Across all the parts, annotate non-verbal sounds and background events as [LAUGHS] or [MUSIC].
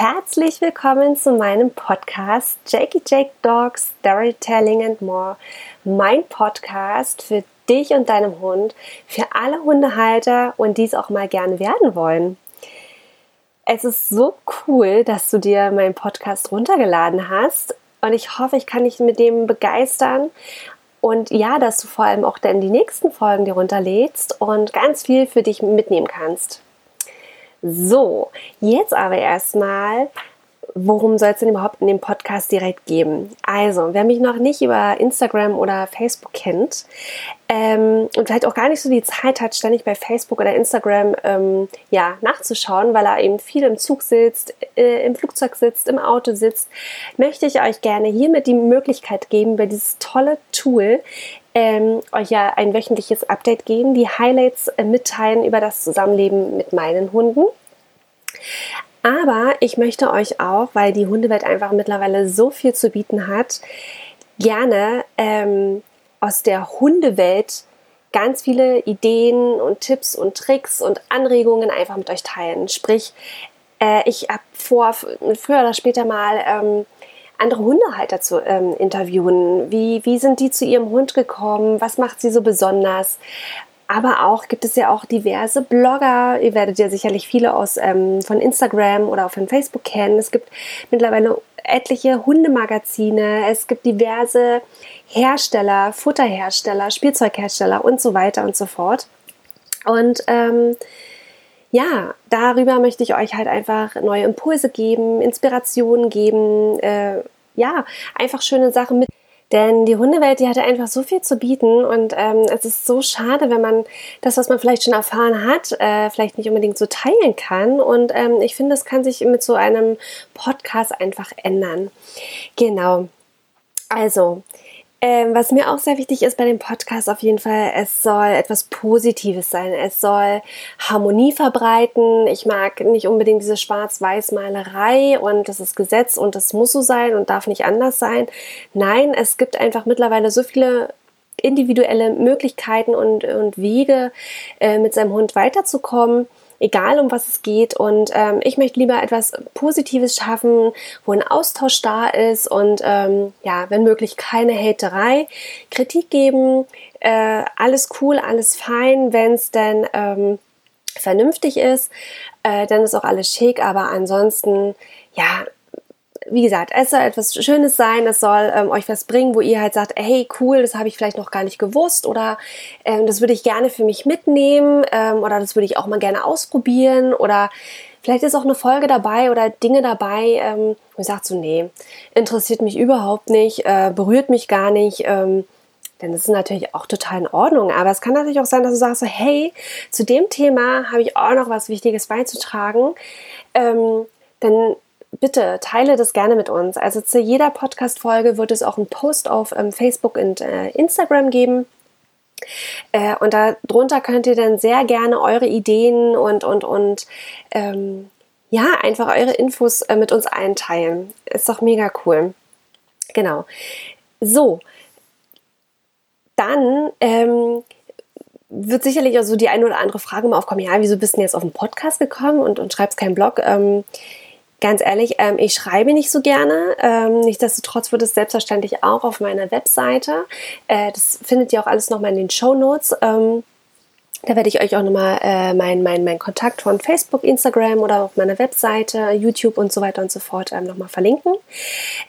herzlich willkommen zu meinem Podcast Jakey Jake Dogs Storytelling and More. Mein Podcast für dich und deinem Hund, für alle Hundehalter und dies auch mal gerne werden wollen. Es ist so cool, dass du dir meinen Podcast runtergeladen hast und ich hoffe, ich kann dich mit dem begeistern und ja, dass du vor allem auch dann die nächsten Folgen dir runterlädst und ganz viel für dich mitnehmen kannst. So, jetzt aber erstmal, worum soll es denn überhaupt in dem Podcast direkt geben? Also, wer mich noch nicht über Instagram oder Facebook kennt ähm, und vielleicht auch gar nicht so die Zeit hat, ständig bei Facebook oder Instagram ähm, ja, nachzuschauen, weil er eben viel im Zug sitzt, äh, im Flugzeug sitzt, im Auto sitzt, möchte ich euch gerne hiermit die Möglichkeit geben, über dieses tolle Tool ähm, euch ja ein wöchentliches Update geben, die Highlights äh, mitteilen über das Zusammenleben mit meinen Hunden. Aber ich möchte euch auch, weil die Hundewelt einfach mittlerweile so viel zu bieten hat, gerne ähm, aus der Hundewelt ganz viele Ideen und Tipps und Tricks und Anregungen einfach mit euch teilen. Sprich, äh, ich habe vor, früher oder später mal ähm, andere Hundehalter zu ähm, interviewen. Wie, wie sind die zu ihrem Hund gekommen? Was macht sie so besonders? Aber auch gibt es ja auch diverse Blogger. Ihr werdet ja sicherlich viele aus ähm, von Instagram oder auch von Facebook kennen. Es gibt mittlerweile etliche Hundemagazine. Es gibt diverse Hersteller, Futterhersteller, Spielzeughersteller und so weiter und so fort. Und ähm, ja, darüber möchte ich euch halt einfach neue Impulse geben, Inspirationen geben, äh, ja, einfach schöne Sachen mit. Denn die Hundewelt, die hatte einfach so viel zu bieten und ähm, es ist so schade, wenn man das, was man vielleicht schon erfahren hat, äh, vielleicht nicht unbedingt so teilen kann. Und ähm, ich finde, das kann sich mit so einem Podcast einfach ändern. Genau. Also, ähm, was mir auch sehr wichtig ist bei dem Podcast auf jeden Fall, es soll etwas Positives sein. Es soll Harmonie verbreiten. Ich mag nicht unbedingt diese Schwarz-Weiß-Malerei und das ist Gesetz und das muss so sein und darf nicht anders sein. Nein, es gibt einfach mittlerweile so viele individuelle Möglichkeiten und, und Wege, äh, mit seinem Hund weiterzukommen egal um was es geht. Und ähm, ich möchte lieber etwas Positives schaffen, wo ein Austausch da ist und ähm, ja, wenn möglich keine Haterei, Kritik geben, äh, alles cool, alles fein, wenn es denn ähm, vernünftig ist, äh, dann ist auch alles schick, aber ansonsten, ja, wie gesagt, es soll etwas Schönes sein, es soll ähm, euch was bringen, wo ihr halt sagt, hey, cool, das habe ich vielleicht noch gar nicht gewusst oder ähm, das würde ich gerne für mich mitnehmen ähm, oder das würde ich auch mal gerne ausprobieren oder vielleicht ist auch eine Folge dabei oder Dinge dabei, ähm, wo ihr sagt so, nee, interessiert mich überhaupt nicht, äh, berührt mich gar nicht. Ähm, denn das ist natürlich auch total in Ordnung. Aber es kann natürlich auch sein, dass du sagst so, hey, zu dem Thema habe ich auch noch was Wichtiges beizutragen. Ähm, dann bitte teile das gerne mit uns. Also zu jeder Podcast-Folge wird es auch einen Post auf ähm, Facebook und äh, Instagram geben. Äh, und darunter könnt ihr dann sehr gerne eure Ideen und, und, und ähm, ja, einfach eure Infos äh, mit uns einteilen. Ist doch mega cool. Genau. So, dann ähm, wird sicherlich auch so die eine oder andere Frage mal aufkommen. Ja, wieso bist du denn jetzt auf den Podcast gekommen und, und schreibst keinen Blog? Ähm, Ganz ehrlich, ähm, ich schreibe nicht so gerne. Ähm, nichtsdestotrotz wird es selbstverständlich auch auf meiner Webseite. Äh, das findet ihr auch alles nochmal in den Show Notes. Ähm, da werde ich euch auch nochmal äh, meinen mein, mein Kontakt von Facebook, Instagram oder auf meiner Webseite, YouTube und so weiter und so fort ähm, nochmal verlinken.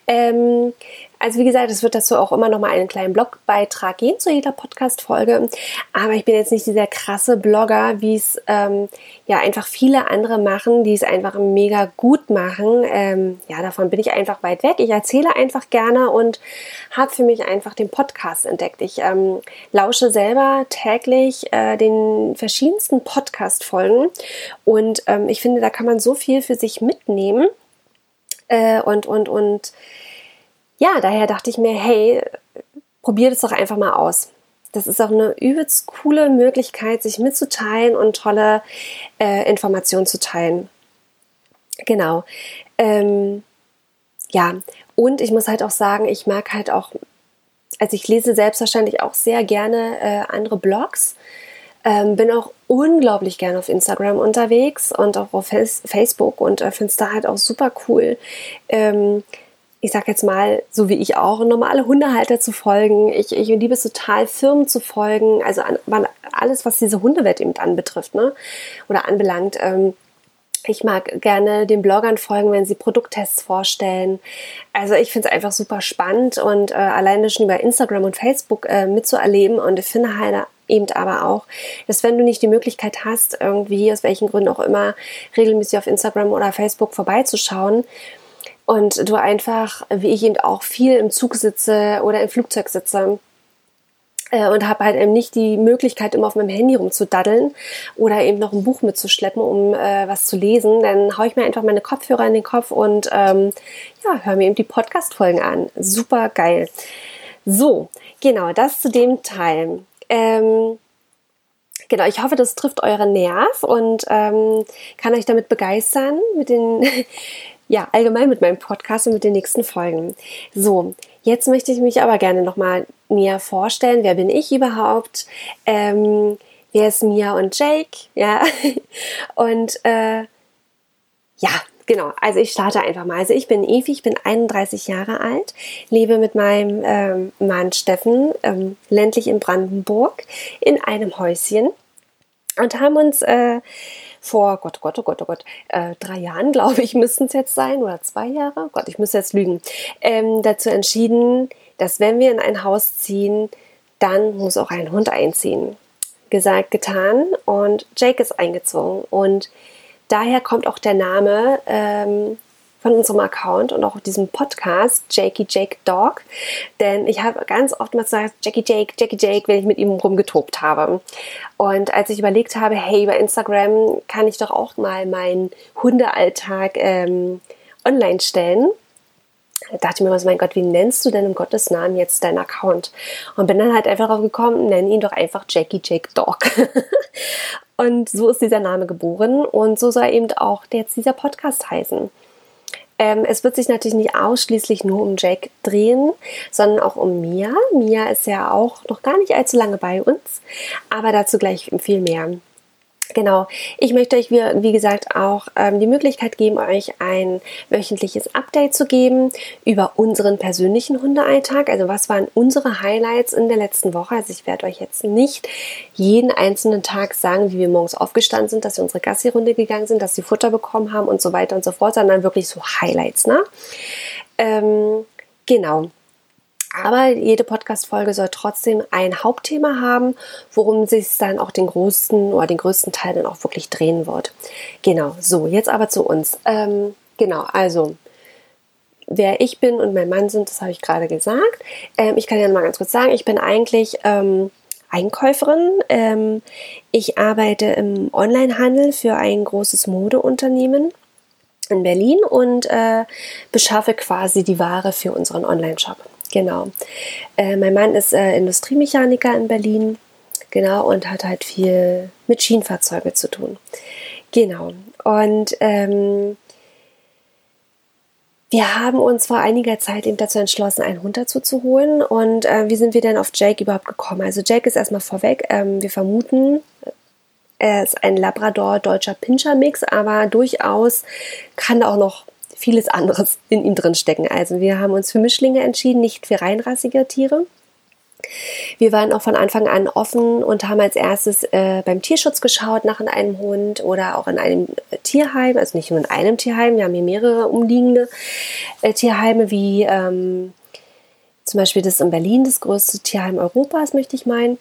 Ähm, also wie gesagt, es wird dazu auch immer noch mal einen kleinen Blogbeitrag geben zu jeder Podcast-Folge. Aber ich bin jetzt nicht dieser krasse Blogger, wie es ähm, ja einfach viele andere machen, die es einfach mega gut machen. Ähm, ja, davon bin ich einfach weit weg. Ich erzähle einfach gerne und habe für mich einfach den Podcast entdeckt. Ich ähm, lausche selber täglich äh, den verschiedensten Podcast-Folgen und ähm, ich finde, da kann man so viel für sich mitnehmen. Äh, und, und, und ja, daher dachte ich mir, hey, probier das doch einfach mal aus. Das ist auch eine übelst coole Möglichkeit, sich mitzuteilen und tolle äh, Informationen zu teilen. Genau. Ähm, ja, und ich muss halt auch sagen, ich mag halt auch, also ich lese selbstverständlich auch sehr gerne äh, andere Blogs. Ähm, bin auch unglaublich gerne auf Instagram unterwegs und auch auf Facebook und äh, finde es da halt auch super cool. Ähm, ich sag jetzt mal, so wie ich auch, normale Hundehalter zu folgen. Ich, ich liebe es total, Firmen zu folgen. Also an, alles, was diese Hundewelt eben anbetrifft, ne? Oder anbelangt. Ähm, ich mag gerne den Bloggern folgen, wenn sie Produkttests vorstellen. Also ich finde es einfach super spannend und äh, alleine schon über Instagram und Facebook äh, mitzuerleben. Und ich finde halt eben aber auch, dass wenn du nicht die Möglichkeit hast, irgendwie aus welchen Gründen auch immer regelmäßig auf Instagram oder Facebook vorbeizuschauen, und du einfach, wie ich eben auch viel im Zug sitze oder im Flugzeug sitze, äh, und habe halt eben nicht die Möglichkeit, immer auf meinem Handy rumzudaddeln oder eben noch ein Buch mitzuschleppen, um äh, was zu lesen, dann haue ich mir einfach meine Kopfhörer in den Kopf und ähm, ja, höre mir eben die Podcast-Folgen an. Super geil. So, genau, das zu dem Teil. Ähm, genau, ich hoffe, das trifft euren Nerv und ähm, kann euch damit begeistern mit den ja, allgemein mit meinem Podcast und mit den nächsten Folgen. So, jetzt möchte ich mich aber gerne nochmal näher vorstellen. Wer bin ich überhaupt? Ähm, wer ist Mia und Jake? Ja, [LAUGHS] und äh, ja, genau. Also ich starte einfach mal. Also ich bin Evi, ich bin 31 Jahre alt, lebe mit meinem ähm, Mann Steffen ähm, ländlich in Brandenburg in einem Häuschen und haben uns äh, vor, Gott, Gott, oh Gott, oh Gott, äh, drei Jahren, [LAUGHS] glaube ich, müssten es jetzt sein, oder zwei Jahre, Gott, ich müsste jetzt lügen, ähm, dazu entschieden, dass wenn wir in ein Haus ziehen, dann muss auch ein Hund einziehen. Gesagt, getan und Jake ist eingezogen und daher kommt auch der Name ähm, von unserem Account und auch diesem Podcast, Jakey Jake Dog. Denn ich habe ganz oft mal gesagt, Jackie Jake, Jackie Jake, wenn ich mit ihm rumgetobt habe. Und als ich überlegt habe, hey, über Instagram kann ich doch auch mal meinen Hundealltag ähm, online stellen, dachte ich mir so, mein Gott, wie nennst du denn im Gottes Namen jetzt deinen Account? Und bin dann halt einfach drauf gekommen, nenn ihn doch einfach Jackie Jake Dog. [LAUGHS] und so ist dieser Name geboren und so soll eben auch jetzt dieser Podcast heißen. Ähm, es wird sich natürlich nicht ausschließlich nur um Jake drehen, sondern auch um Mia. Mia ist ja auch noch gar nicht allzu lange bei uns, aber dazu gleich viel mehr. Genau, ich möchte euch, wie, wie gesagt, auch ähm, die Möglichkeit geben, euch ein wöchentliches Update zu geben über unseren persönlichen Hundealltag. Also was waren unsere Highlights in der letzten Woche? Also ich werde euch jetzt nicht jeden einzelnen Tag sagen, wie wir morgens aufgestanden sind, dass wir unsere Gassi-Runde gegangen sind, dass sie Futter bekommen haben und so weiter und so fort, sondern wirklich so Highlights. Ne? Ähm, genau. Aber jede Podcast-Folge soll trotzdem ein Hauptthema haben, worum sich dann auch den größten oder den größten Teil dann auch wirklich drehen wird. Genau, so, jetzt aber zu uns. Ähm, genau, also wer ich bin und mein Mann sind, das habe ich gerade gesagt. Ähm, ich kann ja mal ganz kurz sagen, ich bin eigentlich ähm, Einkäuferin. Ähm, ich arbeite im Onlinehandel für ein großes Modeunternehmen in Berlin und äh, beschaffe quasi die Ware für unseren Online-Shop. Genau. Äh, mein Mann ist äh, Industriemechaniker in Berlin. Genau, und hat halt viel mit Schienenfahrzeugen zu tun. Genau. Und ähm, wir haben uns vor einiger Zeit eben dazu entschlossen, einen Hund dazu zu holen. Und äh, wie sind wir denn auf Jake überhaupt gekommen? Also Jake ist erstmal vorweg. Ähm, wir vermuten, er ist ein Labrador-deutscher Pinscher-Mix, aber durchaus kann auch noch vieles anderes in ihm drin stecken. Also wir haben uns für Mischlinge entschieden, nicht für reinrassige Tiere. Wir waren auch von Anfang an offen und haben als erstes äh, beim Tierschutz geschaut nach einem Hund oder auch in einem Tierheim, also nicht nur in einem Tierheim, wir haben hier mehrere umliegende äh, Tierheime, wie ähm, zum Beispiel das in Berlin, das größte Tierheim Europas, möchte ich meinen.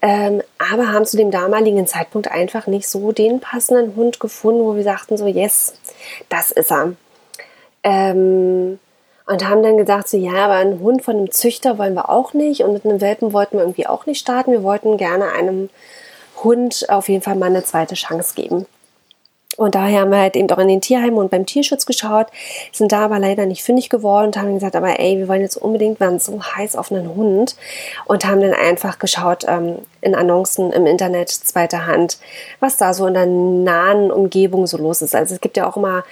Ähm, aber haben zu dem damaligen Zeitpunkt einfach nicht so den passenden Hund gefunden, wo wir sagten so, yes, das ist er. Ähm, und haben dann gesagt, so ja, aber einen Hund von einem Züchter wollen wir auch nicht und mit einem Welpen wollten wir irgendwie auch nicht starten. Wir wollten gerne einem Hund auf jeden Fall mal eine zweite Chance geben. Und daher haben wir halt eben auch in den Tierheimen und beim Tierschutz geschaut, sind da aber leider nicht fündig geworden und haben gesagt, aber ey, wir wollen jetzt unbedingt, waren so heiß auf einen Hund und haben dann einfach geschaut ähm, in Annoncen im Internet, zweiter Hand, was da so in der nahen Umgebung so los ist. Also es gibt ja auch immer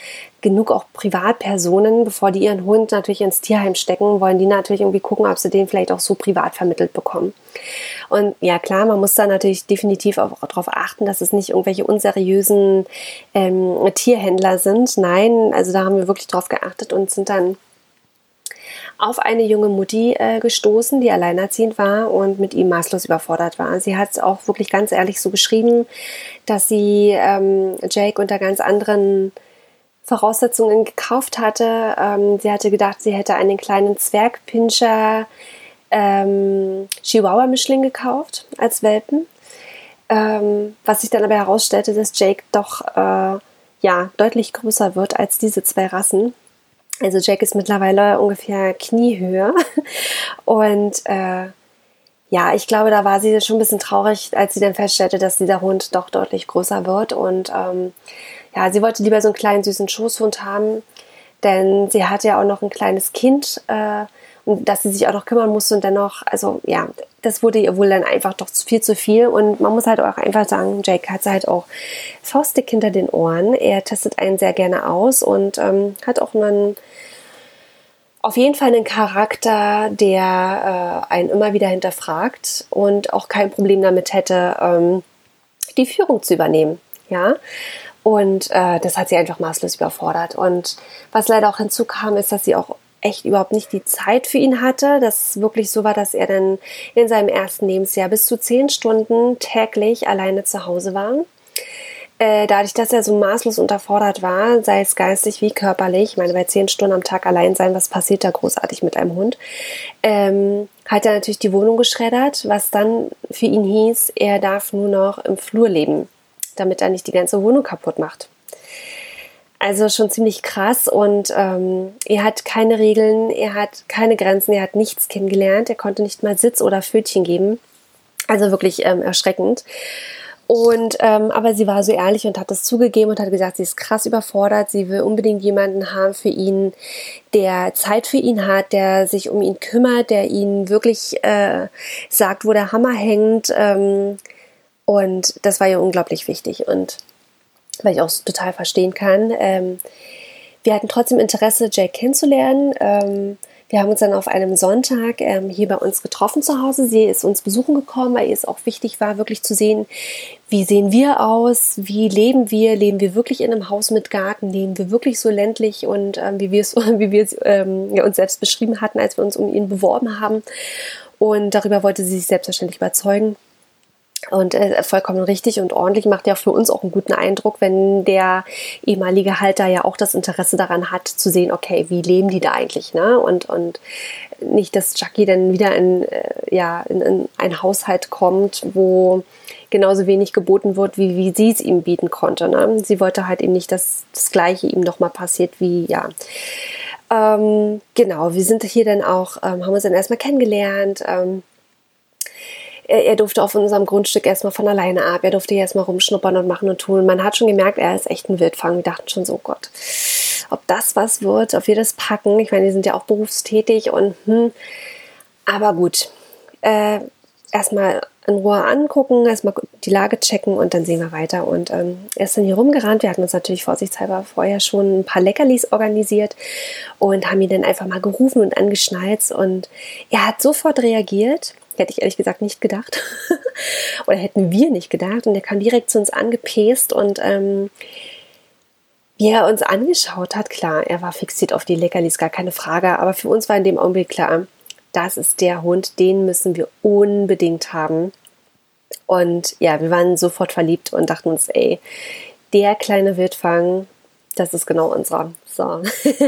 genug auch Privatpersonen, bevor die ihren Hund natürlich ins Tierheim stecken, wollen die natürlich irgendwie gucken, ob sie den vielleicht auch so privat vermittelt bekommen. Und ja, klar, man muss da natürlich definitiv auch darauf achten, dass es nicht irgendwelche unseriösen ähm, Tierhändler sind. Nein, also da haben wir wirklich drauf geachtet und sind dann auf eine junge Mutti äh, gestoßen, die alleinerziehend war und mit ihm maßlos überfordert war. Sie hat es auch wirklich ganz ehrlich so geschrieben, dass sie ähm, Jake unter ganz anderen Voraussetzungen gekauft hatte. Ähm, sie hatte gedacht, sie hätte einen kleinen Zwergpinscher ähm, Chihuahua-Mischling gekauft als Welpen. Ähm, was sich dann aber herausstellte, dass Jake doch äh, ja, deutlich größer wird als diese zwei Rassen. Also Jack ist mittlerweile ungefähr Kniehöhe. [LAUGHS] Und äh, ja, ich glaube, da war sie schon ein bisschen traurig, als sie dann feststellte, dass dieser Hund doch deutlich größer wird. Und ähm, ja, sie wollte lieber so einen kleinen süßen Schoßhund haben, denn sie hatte ja auch noch ein kleines Kind, äh, und dass sie sich auch noch kümmern musste und dennoch, also ja, das wurde ihr wohl dann einfach doch viel zu viel. Und man muss halt auch einfach sagen, Jake hat halt auch faustdick hinter den Ohren. Er testet einen sehr gerne aus und ähm, hat auch einen auf jeden Fall einen Charakter, der äh, einen immer wieder hinterfragt und auch kein Problem damit hätte, ähm, die Führung zu übernehmen. Ja. Und äh, das hat sie einfach maßlos überfordert. Und was leider auch hinzukam, ist, dass sie auch echt überhaupt nicht die Zeit für ihn hatte. Das wirklich so war, dass er dann in seinem ersten Lebensjahr bis zu zehn Stunden täglich alleine zu Hause war. Äh, dadurch, dass er so maßlos unterfordert war, sei es geistig wie körperlich, ich meine, bei zehn Stunden am Tag allein sein, was passiert da großartig mit einem Hund, ähm, hat er natürlich die Wohnung geschreddert, was dann für ihn hieß, er darf nur noch im Flur leben, damit er nicht die ganze Wohnung kaputt macht. Also schon ziemlich krass und ähm, er hat keine Regeln, er hat keine Grenzen, er hat nichts kennengelernt, er konnte nicht mal Sitz oder Pfötchen geben. Also wirklich ähm, erschreckend. Und ähm, aber sie war so ehrlich und hat das zugegeben und hat gesagt, sie ist krass überfordert. Sie will unbedingt jemanden haben für ihn, der Zeit für ihn hat, der sich um ihn kümmert, der ihn wirklich äh, sagt, wo der Hammer hängt. Ähm, und das war ihr unglaublich wichtig. Und weil ich auch total verstehen kann. Ähm, wir hatten trotzdem Interesse, Jake kennenzulernen. Ähm, wir haben uns dann auf einem Sonntag ähm, hier bei uns getroffen zu Hause. Sie ist uns besuchen gekommen, weil ihr es auch wichtig war, wirklich zu sehen, wie sehen wir aus, wie leben wir, leben wir wirklich in einem Haus mit Garten, leben wir wirklich so ländlich und ähm, wie wir es, [LAUGHS] wie wir es ähm, ja, uns selbst beschrieben hatten, als wir uns um ihn beworben haben. Und darüber wollte sie sich selbstverständlich überzeugen. Und äh, vollkommen richtig und ordentlich macht ja für uns auch einen guten Eindruck, wenn der ehemalige Halter ja auch das Interesse daran hat, zu sehen, okay, wie leben die da eigentlich, ne? Und, und nicht, dass Jackie dann wieder in, äh, ja, in, in ein Haushalt kommt, wo genauso wenig geboten wird, wie, wie sie es ihm bieten konnte. Ne? Sie wollte halt eben nicht, dass das Gleiche ihm nochmal passiert, wie, ja. Ähm, genau, wir sind hier dann auch, ähm, haben uns dann erstmal kennengelernt. Ähm, er, er durfte auf unserem Grundstück erstmal von alleine ab. Er durfte hier erstmal rumschnuppern und machen und tun. Man hat schon gemerkt, er ist echt ein Wildfang. Wir dachten schon so, oh Gott, ob das was wird, ob wir das packen. Ich meine, wir sind ja auch berufstätig und hm. Aber gut, äh, erstmal in Ruhe angucken, erstmal die Lage checken und dann sehen wir weiter. Und ähm, er ist dann hier rumgerannt. Wir hatten uns natürlich vorsichtshalber vorher schon ein paar Leckerlis organisiert und haben ihn dann einfach mal gerufen und angeschnalzt. Und er hat sofort reagiert. Hätte ich ehrlich gesagt nicht gedacht. [LAUGHS] Oder hätten wir nicht gedacht. Und er kam direkt zu uns angepäst und ähm, wie er uns angeschaut hat, klar, er war fixiert auf die Leckerlis, gar keine Frage. Aber für uns war in dem Augenblick klar, das ist der Hund, den müssen wir unbedingt haben. Und ja, wir waren sofort verliebt und dachten uns, ey, der kleine Wildfang, das ist genau unserer. So.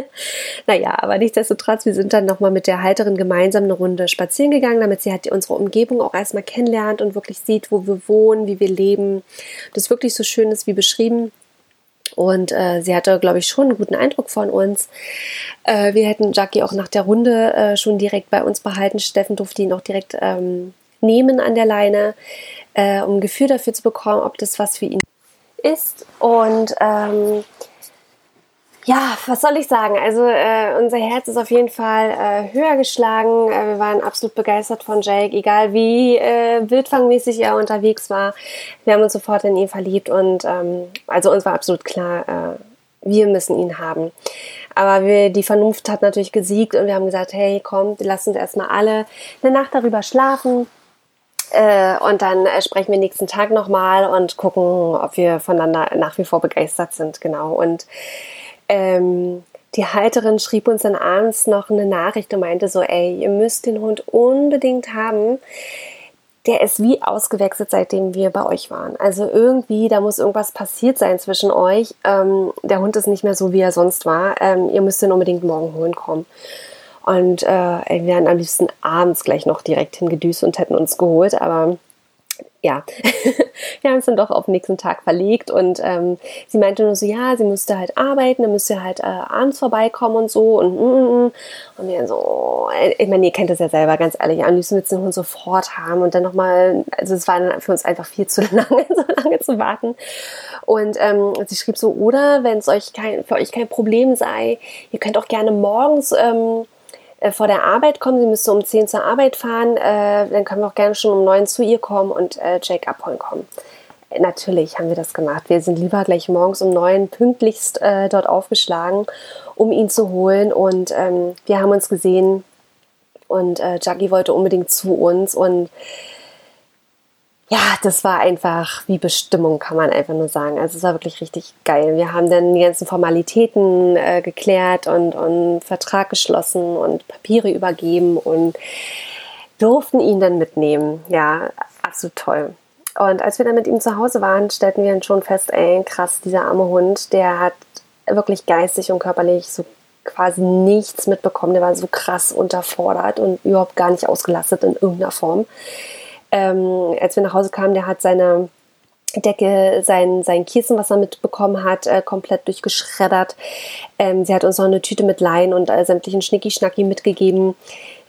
[LAUGHS] naja, aber nichtsdestotrotz, wir sind dann nochmal mit der Halterin gemeinsam eine Runde spazieren gegangen, damit sie halt unsere Umgebung auch erstmal kennenlernt und wirklich sieht, wo wir wohnen, wie wir leben. Das wirklich so schön ist wie beschrieben. Und äh, sie hatte, glaube ich, schon einen guten Eindruck von uns. Äh, wir hätten Jackie auch nach der Runde äh, schon direkt bei uns behalten. Steffen durfte ihn auch direkt ähm, nehmen an der Leine, äh, um ein Gefühl dafür zu bekommen, ob das was für ihn ist. Und ähm, ja, was soll ich sagen? Also äh, unser Herz ist auf jeden Fall äh, höher geschlagen. Äh, wir waren absolut begeistert von Jake, egal wie äh, wildfangmäßig er unterwegs war. Wir haben uns sofort in ihn verliebt und ähm, also uns war absolut klar, äh, Wir müssen ihn haben. Aber wir, die Vernunft hat natürlich gesiegt und wir haben gesagt, hey, komm, lass uns erstmal alle eine Nacht darüber schlafen. Äh, und dann sprechen wir nächsten Tag nochmal und gucken, ob wir voneinander nach wie vor begeistert sind. Genau. Und ähm, die Halterin schrieb uns dann abends noch eine Nachricht und meinte so, ey, ihr müsst den Hund unbedingt haben der ist wie ausgewechselt, seitdem wir bei euch waren. Also irgendwie, da muss irgendwas passiert sein zwischen euch. Ähm, der Hund ist nicht mehr so, wie er sonst war. Ähm, ihr müsst ihn unbedingt morgen holen kommen. Und äh, wir wären am liebsten abends gleich noch direkt hingedüst und hätten uns geholt, aber ja, [LAUGHS] wir haben es dann doch auf den nächsten Tag verlegt und ähm, sie meinte nur so, ja, sie müsste halt arbeiten, dann müsste halt äh, abends vorbeikommen und so und mm, mm, mm. und wir so, äh, ich meine, ihr kennt es ja selber, ganz ehrlich, am liebsten willst du den sofort haben und dann nochmal, also es war für uns einfach viel zu [LAUGHS] lange, so lange zu warten und ähm, sie schrieb so, oder wenn es euch kein, für euch kein Problem sei, ihr könnt auch gerne morgens ähm, äh, vor der Arbeit kommen. Sie müsste um 10 zur Arbeit fahren. Äh, dann können wir auch gerne schon um 9 zu ihr kommen und äh, Jake abholen kommen. Äh, natürlich haben wir das gemacht. Wir sind lieber gleich morgens um 9 pünktlichst äh, dort aufgeschlagen, um ihn zu holen. Und ähm, wir haben uns gesehen und äh, Jackie wollte unbedingt zu uns und ja, das war einfach wie Bestimmung, kann man einfach nur sagen. Also es war wirklich richtig geil. Wir haben dann die ganzen Formalitäten äh, geklärt und, und Vertrag geschlossen und Papiere übergeben und durften ihn dann mitnehmen. Ja, absolut toll. Und als wir dann mit ihm zu Hause waren, stellten wir dann schon fest, ey, krass, dieser arme Hund, der hat wirklich geistig und körperlich so quasi nichts mitbekommen. Der war so krass unterfordert und überhaupt gar nicht ausgelastet in irgendeiner Form ähm, als wir nach Hause kamen, der hat seine Decke, sein, sein Kissen, was er mitbekommen hat, äh, komplett durchgeschreddert. Ähm, sie hat uns noch eine Tüte mit Leinen und äh, sämtlichen Schnicki-Schnacki mitgegeben.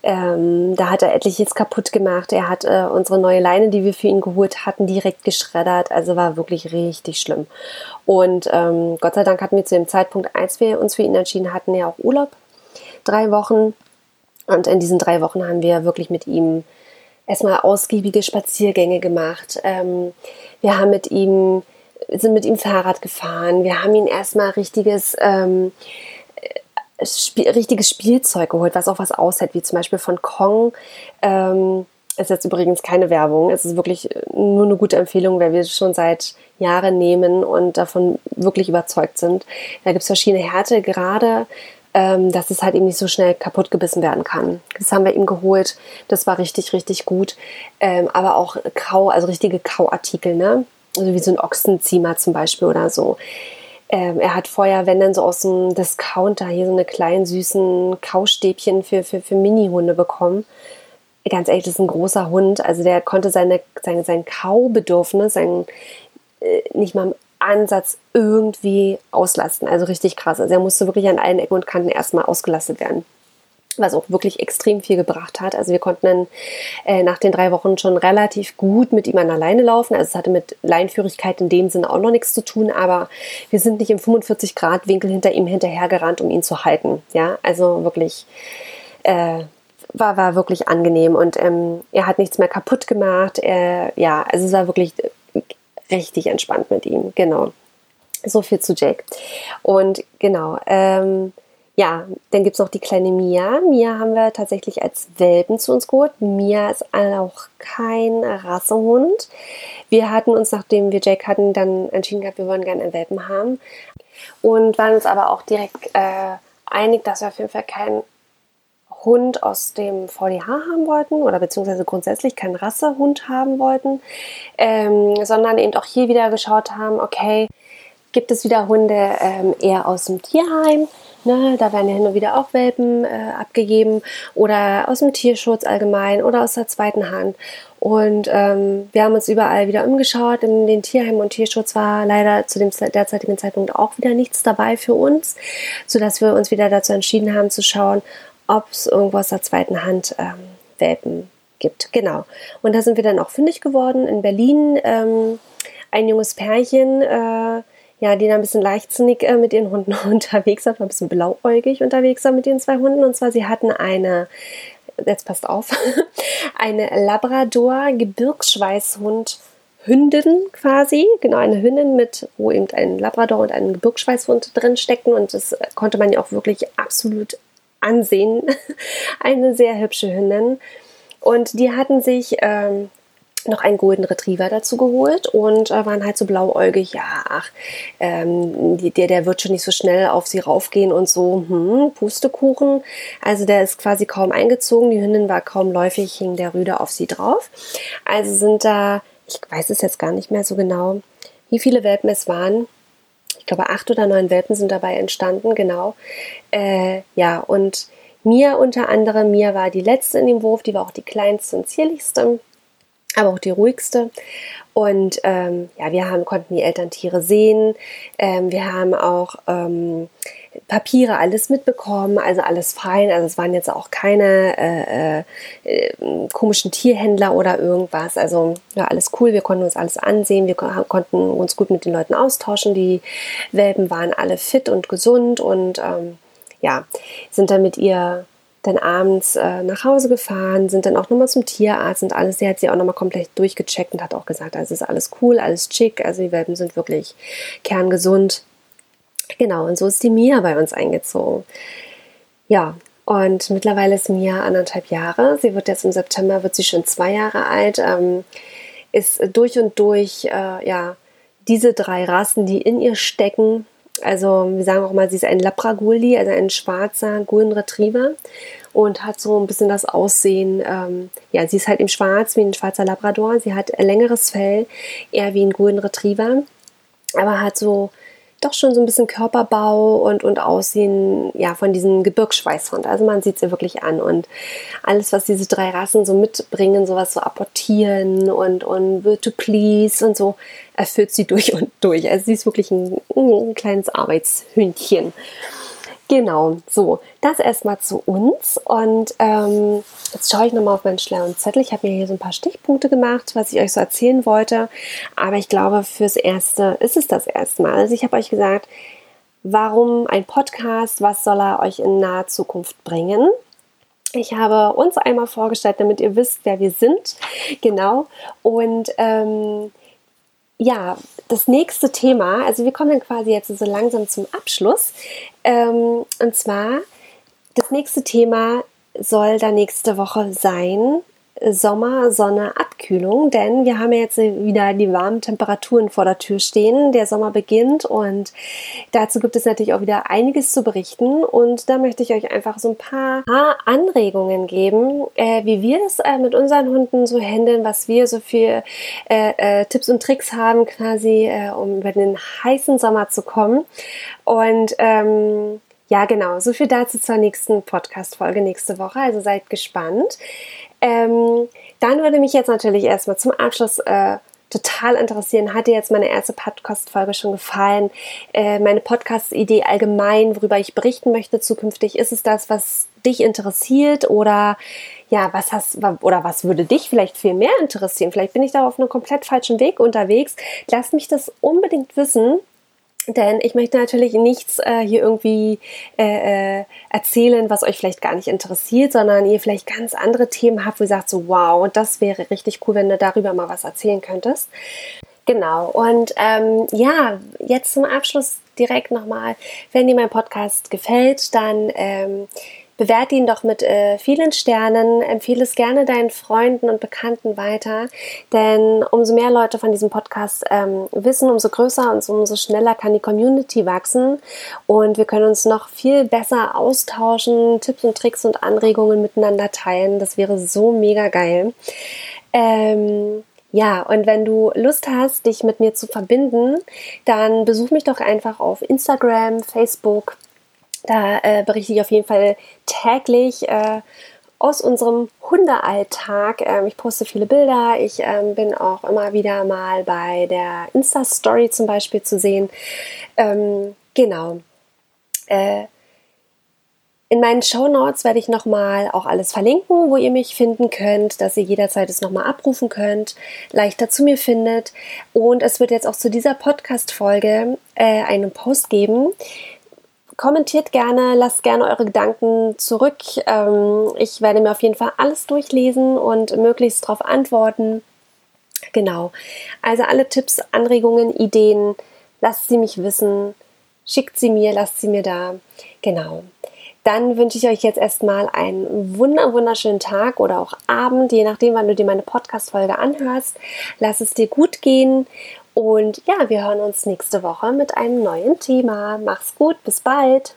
Ähm, da hat er etliches kaputt gemacht. Er hat äh, unsere neue Leine, die wir für ihn geholt hatten, direkt geschreddert. Also war wirklich richtig schlimm. Und ähm, Gott sei Dank hatten wir zu dem Zeitpunkt, als wir uns für ihn entschieden hatten, ja auch Urlaub. Drei Wochen. Und in diesen drei Wochen haben wir wirklich mit ihm erstmal ausgiebige Spaziergänge gemacht. Ähm, wir haben mit ihm, sind mit ihm Fahrrad gefahren. Wir haben ihn erstmal richtiges, ähm, Spiel, richtiges Spielzeug geholt, was auch was aushält, wie zum Beispiel von Kong. Ähm, ist jetzt übrigens keine Werbung. Es ist wirklich nur eine gute Empfehlung, weil wir schon seit Jahren nehmen und davon wirklich überzeugt sind. Da gibt es verschiedene Härte, gerade ähm, dass es halt eben nicht so schnell kaputt gebissen werden kann. Das haben wir ihm geholt. Das war richtig, richtig gut. Ähm, aber auch Kau, also richtige Kauartikel, ne? Also wie so ein Ochsenziemer zum Beispiel oder so. Ähm, er hat vorher, wenn dann so aus dem Discounter hier so eine kleinen süßen Kaustäbchen für, für, für Mini-Hunde bekommen. Ganz ehrlich, das ist ein großer Hund. Also der konnte seine, sein, sein Kaubedürfnis, sein, äh, nicht mal Ansatz irgendwie auslasten. Also richtig krass. Also er musste wirklich an allen Ecken und Kanten erstmal ausgelastet werden. Was auch wirklich extrem viel gebracht hat. Also wir konnten dann äh, nach den drei Wochen schon relativ gut mit ihm an alleine laufen. Also es hatte mit Leinführigkeit in dem Sinne auch noch nichts zu tun, aber wir sind nicht im 45 Grad Winkel hinter ihm hinterhergerannt, um ihn zu halten. Ja, also wirklich äh, war, war wirklich angenehm und ähm, er hat nichts mehr kaputt gemacht. Er, ja, also es war wirklich richtig entspannt mit ihm. Genau. So viel zu Jake. Und genau, ähm, ja, dann gibt es noch die kleine Mia. Mia haben wir tatsächlich als Welpen zu uns geholt. Mia ist auch kein Rassehund. Wir hatten uns, nachdem wir Jake hatten, dann entschieden gehabt, wir wollen gerne einen Welpen haben. Und waren uns aber auch direkt äh, einig, dass wir auf jeden Fall keinen Hund aus dem VDH haben wollten oder beziehungsweise grundsätzlich keinen Rassehund haben wollten, ähm, sondern eben auch hier wieder geschaut haben, okay, gibt es wieder Hunde ähm, eher aus dem Tierheim, ne, da werden ja hin und wieder auch Welpen äh, abgegeben oder aus dem Tierschutz allgemein oder aus der zweiten Hand. Und ähm, wir haben uns überall wieder umgeschaut. In den Tierheimen und Tierschutz war leider zu dem derzeitigen Zeitpunkt auch wieder nichts dabei für uns, sodass wir uns wieder dazu entschieden haben zu schauen, ob es irgendwo aus der zweiten Hand ähm, Welpen gibt. Genau. Und da sind wir dann auch fündig geworden in Berlin. Ähm, ein junges Pärchen, äh, ja, die da ein bisschen leichtsinnig äh, mit ihren Hunden [LAUGHS] unterwegs war, ein bisschen blauäugig unterwegs war mit den zwei Hunden. Und zwar, sie hatten eine, jetzt passt auf, [LAUGHS] eine Labrador-Gebirgsschweißhund Hündin quasi, genau eine Hündin mit, wo eben ein Labrador und ein Gebirgsschweißhund drin stecken und das konnte man ja auch wirklich absolut ansehen. [LAUGHS] eine sehr hübsche Hündin. Und die hatten sich ähm, noch einen Golden Retriever dazu geholt und äh, waren halt so blauäugig, ja, ach, ähm, der, der wird schon nicht so schnell auf sie raufgehen und so, hm, Pustekuchen. Also der ist quasi kaum eingezogen, die Hündin war kaum läufig, hing der Rüde auf sie drauf. Also sind da, ich weiß es jetzt gar nicht mehr so genau, wie viele Welpen es waren. Ich glaube, acht oder neun Welpen sind dabei entstanden, genau. Äh, ja, und Mia unter anderem, Mia war die letzte in dem Wurf, die war auch die kleinste und zierlichste aber auch die ruhigste. Und ähm, ja, wir haben, konnten die Elterntiere sehen. Ähm, wir haben auch ähm, Papiere, alles mitbekommen, also alles fein. Also es waren jetzt auch keine äh, äh, komischen Tierhändler oder irgendwas. Also ja, alles cool. Wir konnten uns alles ansehen. Wir konnten uns gut mit den Leuten austauschen. Die Welpen waren alle fit und gesund und ähm, ja, sind dann mit ihr dann abends äh, nach Hause gefahren, sind dann auch nochmal zum Tierarzt und alles. Sie hat sie auch nochmal komplett durchgecheckt und hat auch gesagt, also ist alles cool, alles schick, also die Welpen sind wirklich kerngesund. Genau, und so ist die Mia bei uns eingezogen. Ja, und mittlerweile ist Mia anderthalb Jahre. Sie wird jetzt im September, wird sie schon zwei Jahre alt, ähm, ist durch und durch, äh, ja, diese drei Rassen, die in ihr stecken, also wir sagen auch mal, sie ist ein Labraguldi, also ein schwarzer Golden Retriever und hat so ein bisschen das Aussehen, ähm, ja, sie ist halt im Schwarz wie ein schwarzer Labrador. Sie hat längeres Fell, eher wie ein Golden Retriever, aber hat so doch schon so ein bisschen Körperbau und, und Aussehen ja, von diesem Gebirgsschweißhund. Also man sieht sie wirklich an. Und alles, was diese drei Rassen so mitbringen, sowas so apportieren und, und will to please und so, erfüllt sie durch und durch. Also sie ist wirklich ein, ein kleines Arbeitshündchen. Genau, so, das erstmal zu uns. Und ähm, jetzt schaue ich nochmal auf meinen schlauen Zettel. Ich habe mir hier so ein paar Stichpunkte gemacht, was ich euch so erzählen wollte. Aber ich glaube, fürs Erste ist es das erstmal. Also ich habe euch gesagt, warum ein Podcast, was soll er euch in naher Zukunft bringen? Ich habe uns einmal vorgestellt, damit ihr wisst, wer wir sind. Genau. Und ähm, ja, das nächste Thema, also wir kommen dann quasi jetzt so langsam zum Abschluss. Ähm, und zwar, das nächste Thema soll da nächste Woche sein, Sommer, Sonne, Abkühlung, denn wir haben ja jetzt wieder die warmen Temperaturen vor der Tür stehen. Der Sommer beginnt und dazu gibt es natürlich auch wieder einiges zu berichten. Und da möchte ich euch einfach so ein paar, Anregungen geben, äh, wie wir das äh, mit unseren Hunden so handeln, was wir so für äh, äh Tipps und Tricks haben, quasi, äh, um über den heißen Sommer zu kommen. Und ähm, ja, genau. So viel dazu zur nächsten Podcast-Folge nächste Woche. Also seid gespannt. Ähm, dann würde mich jetzt natürlich erstmal zum Abschluss äh, total interessieren. Hat dir jetzt meine erste Podcast-Folge schon gefallen? Äh, meine Podcast-Idee allgemein, worüber ich berichten möchte zukünftig, ist es das, was dich interessiert oder ja, was hast oder was würde dich vielleicht viel mehr interessieren? Vielleicht bin ich da auf einem komplett falschen Weg unterwegs. Lass mich das unbedingt wissen. Denn ich möchte natürlich nichts äh, hier irgendwie äh, äh, erzählen, was euch vielleicht gar nicht interessiert, sondern ihr vielleicht ganz andere Themen habt, wo ihr sagt so, wow, das wäre richtig cool, wenn du darüber mal was erzählen könntest. Genau, und ähm, ja, jetzt zum Abschluss direkt nochmal, wenn dir mein Podcast gefällt, dann ähm, Bewerte ihn doch mit äh, vielen Sternen, empfehle es gerne deinen Freunden und Bekannten weiter, denn umso mehr Leute von diesem Podcast ähm, wissen, umso größer und umso schneller kann die Community wachsen und wir können uns noch viel besser austauschen, Tipps und Tricks und Anregungen miteinander teilen. Das wäre so mega geil. Ähm, ja, und wenn du Lust hast, dich mit mir zu verbinden, dann besuch mich doch einfach auf Instagram, Facebook, da äh, berichte ich auf jeden Fall täglich äh, aus unserem Hundealltag. Ähm, ich poste viele Bilder. Ich ähm, bin auch immer wieder mal bei der Insta-Story zum Beispiel zu sehen. Ähm, genau. Äh, in meinen Show Notes werde ich nochmal auch alles verlinken, wo ihr mich finden könnt, dass ihr jederzeit es nochmal abrufen könnt, leichter zu mir findet. Und es wird jetzt auch zu dieser Podcast-Folge äh, einen Post geben, kommentiert gerne, lasst gerne eure Gedanken zurück. Ähm, ich werde mir auf jeden Fall alles durchlesen und möglichst darauf antworten. Genau. Also alle Tipps, Anregungen, Ideen, lasst sie mich wissen. Schickt sie mir, lasst sie mir da. Genau. Dann wünsche ich euch jetzt erstmal einen wunder wunderschönen Tag oder auch Abend, je nachdem, wann du dir meine Podcast-Folge anhörst. Lass es dir gut gehen und ja, wir hören uns nächste Woche mit einem neuen Thema. Mach's gut, bis bald.